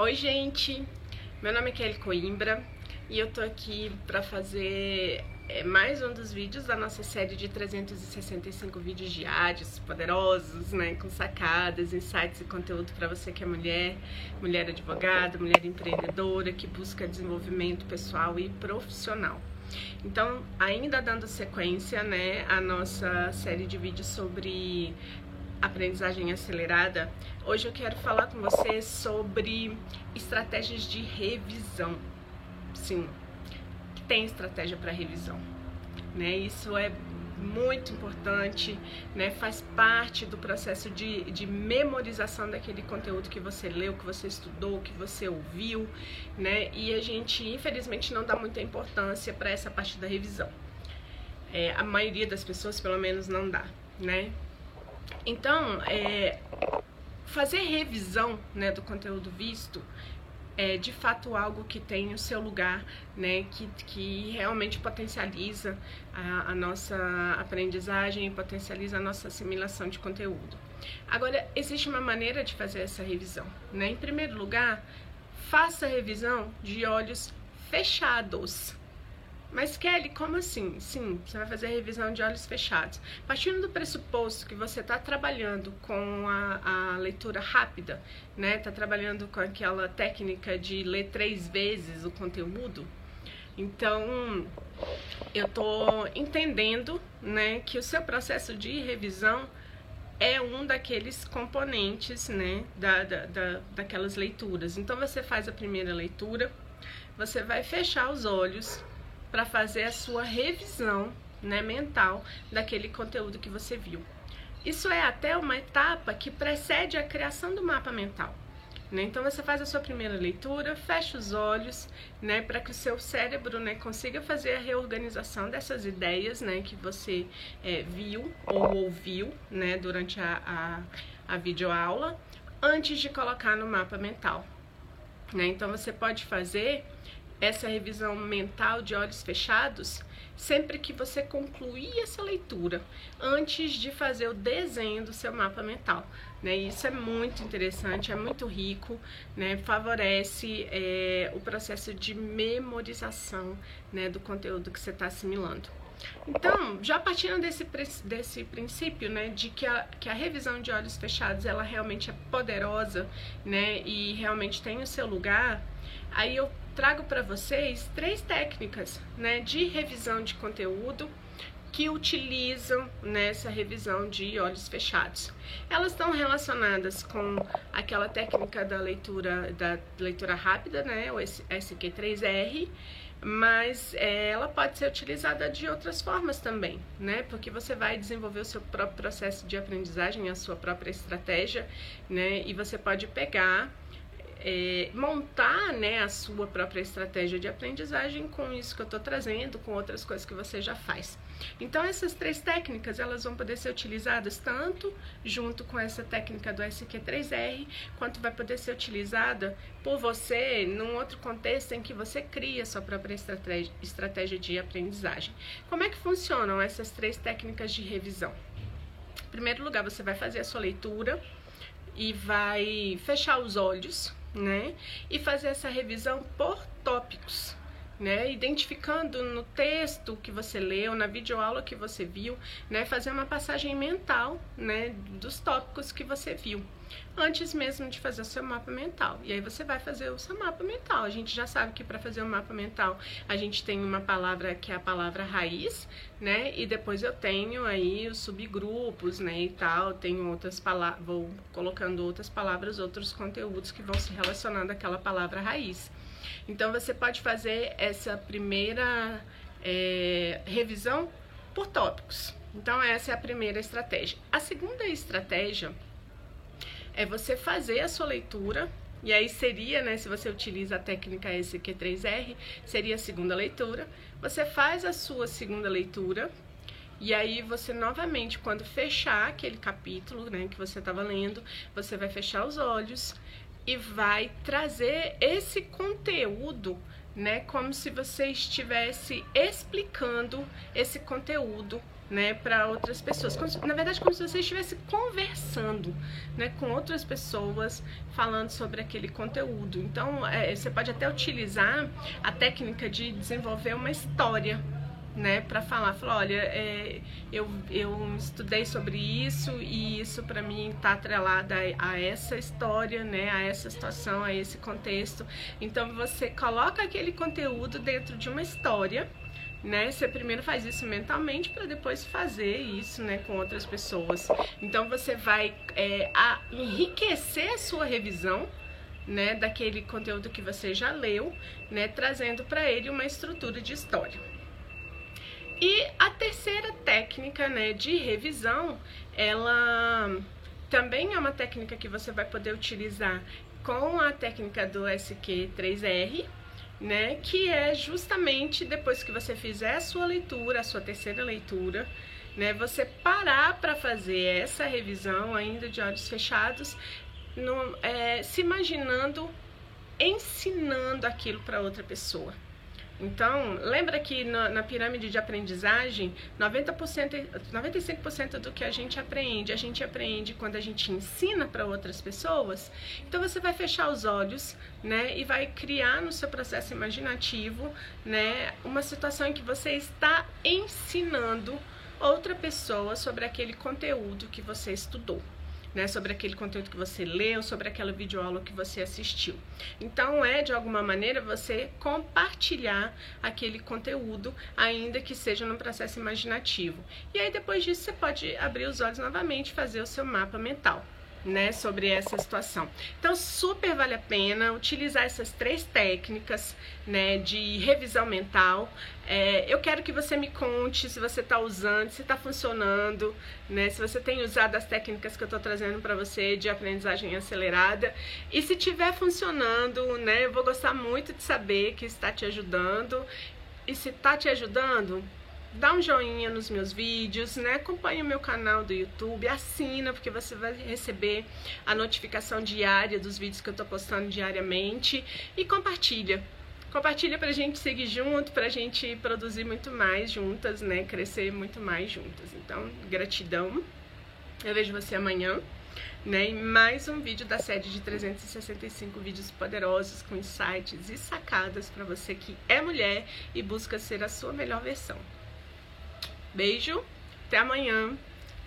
Oi, gente! Meu nome é Kelly Coimbra e eu tô aqui para fazer é, mais um dos vídeos da nossa série de 365 vídeos diários, poderosos, né? Com sacadas, insights e conteúdo para você que é mulher, mulher advogada, mulher empreendedora, que busca desenvolvimento pessoal e profissional. Então, ainda dando sequência, né, a nossa série de vídeos sobre aprendizagem acelerada, hoje eu quero falar com você sobre estratégias de revisão. Sim, tem estratégia para revisão, né? Isso é muito importante, né? Faz parte do processo de, de memorização daquele conteúdo que você leu, que você estudou, que você ouviu, né? E a gente, infelizmente, não dá muita importância para essa parte da revisão. É, a maioria das pessoas, pelo menos, não dá, né? Então, é, fazer revisão né, do conteúdo visto é de fato algo que tem o seu lugar, né, que, que realmente potencializa a, a nossa aprendizagem, potencializa a nossa assimilação de conteúdo. Agora, existe uma maneira de fazer essa revisão. Né? Em primeiro lugar, faça a revisão de olhos fechados. Mas Kelly, como assim? Sim, você vai fazer revisão de olhos fechados. Partindo do pressuposto que você está trabalhando com a, a, leitura rápida, né? Está trabalhando com aquela técnica de ler três vezes o conteúdo. Então, eu estou entendendo, né, que o seu processo de revisão é um daqueles componentes, né, da, da, da, daquelas leituras. Então, você faz a primeira leitura, você vai fechar os olhos para fazer a sua revisão né, mental daquele conteúdo que você viu. Isso é até uma etapa que precede a criação do mapa mental. Né? Então você faz a sua primeira leitura, fecha os olhos, né, para que o seu cérebro, né, consiga fazer a reorganização dessas ideias, né, que você é, viu ou ouviu, né, durante a, a, a videoaula, antes de colocar no mapa mental. Né? Então você pode fazer essa revisão mental de olhos fechados sempre que você concluir essa leitura, antes de fazer o desenho do seu mapa mental. Né? Isso é muito interessante, é muito rico, né? favorece é, o processo de memorização né, do conteúdo que você está assimilando. Então, já partindo desse, desse princípio, né, de que a, que a revisão de olhos fechados, ela realmente é poderosa, né, e realmente tem o seu lugar, aí eu trago para vocês três técnicas né, de revisão de conteúdo que utilizam nessa revisão de olhos fechados. Elas estão relacionadas com aquela técnica da leitura da leitura rápida, né, o SQ3R, mas é, ela pode ser utilizada de outras formas também, né? Porque você vai desenvolver o seu próprio processo de aprendizagem, a sua própria estratégia, né? E você pode pegar é, montar né, a sua própria estratégia de aprendizagem com isso que eu estou trazendo, com outras coisas que você já faz. Então essas três técnicas elas vão poder ser utilizadas tanto junto com essa técnica do SQ3R, quanto vai poder ser utilizada por você num outro contexto em que você cria sua própria estratégia, estratégia de aprendizagem. Como é que funcionam essas três técnicas de revisão? Em primeiro lugar, você vai fazer a sua leitura e vai fechar os olhos né? E fazer essa revisão por tópicos, né? Identificando no texto que você leu, na videoaula que você viu, né? Fazer uma passagem mental, né? Dos tópicos que você viu, antes mesmo de fazer o seu mapa mental. E aí você vai fazer o seu mapa mental. A gente já sabe que para fazer o um mapa mental a gente tem uma palavra que é a palavra raiz, né? E depois eu tenho aí os subgrupos, né? E tal. Tenho outras palavras, vou colocando outras palavras, outros conteúdos que vão se relacionando àquela palavra raiz. Então você pode fazer essa primeira é, revisão por tópicos. Então essa é a primeira estratégia. A segunda estratégia é você fazer a sua leitura e aí seria, né, se você utiliza a técnica SQ3R, seria a segunda leitura. Você faz a sua segunda leitura e aí você novamente, quando fechar aquele capítulo, né, que você estava lendo, você vai fechar os olhos e vai trazer esse conteúdo, né, como se você estivesse explicando esse conteúdo né, para outras pessoas. Como, na verdade, como se você estivesse conversando, né, com outras pessoas, falando sobre aquele conteúdo. Então, é, você pode até utilizar a técnica de desenvolver uma história, né, para falar, falar, olha, é, eu, eu estudei sobre isso e isso para mim está atrelado a, a, essa história, né, a essa situação, a esse contexto. Então você coloca aquele conteúdo dentro de uma história né? Você primeiro faz isso mentalmente para depois fazer isso, né, com outras pessoas. Então você vai é, a enriquecer a sua revisão, né, daquele conteúdo que você já leu, né, trazendo para ele uma estrutura de história. E a terceira técnica, né, de revisão, ela também é uma técnica que você vai poder utilizar com a técnica do SQ3R, né? Que é justamente depois que você fizer a sua leitura, a sua terceira leitura, né? Você parar para fazer essa revisão ainda de olhos fechados, no, é, se imaginando ensinando aquilo para outra pessoa. Então, lembra que na, na pirâmide de aprendizagem, 90%, 95% do que a gente aprende, a gente aprende quando a gente ensina para outras pessoas. Então, você vai fechar os olhos, né, e vai criar no seu processo imaginativo, né, uma situação em que você está ensinando outra pessoa sobre aquele conteúdo que você estudou né, sobre aquele conteúdo que você leu, sobre aquela videoaula que você assistiu. Então é de alguma maneira você compartilhar aquele conteúdo, ainda que seja no processo imaginativo. E aí depois disso você pode abrir os olhos novamente fazer o seu mapa mental né, sobre essa situação. Então, super vale a pena utilizar essas três técnicas, né, de revisão mental. É, eu quero que você me conte se você está usando, se está funcionando, né, se você tem usado as técnicas que eu estou trazendo para você de aprendizagem acelerada. E se estiver funcionando, né, eu vou gostar muito de saber que está te ajudando. E se está te ajudando, dá um joinha nos meus vídeos, né? Acompanhe o meu canal do YouTube, assina, porque você vai receber a notificação diária dos vídeos que eu tô postando diariamente e compartilha. Compartilha pra gente seguir junto, pra gente produzir muito mais juntas, né? Crescer muito mais juntas. Então, gratidão. Eu vejo você amanhã. Né, em mais um vídeo da série de 365 vídeos poderosos com insights e sacadas para você que é mulher e busca ser a sua melhor versão. Beijo, até amanhã.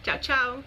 Tchau, tchau.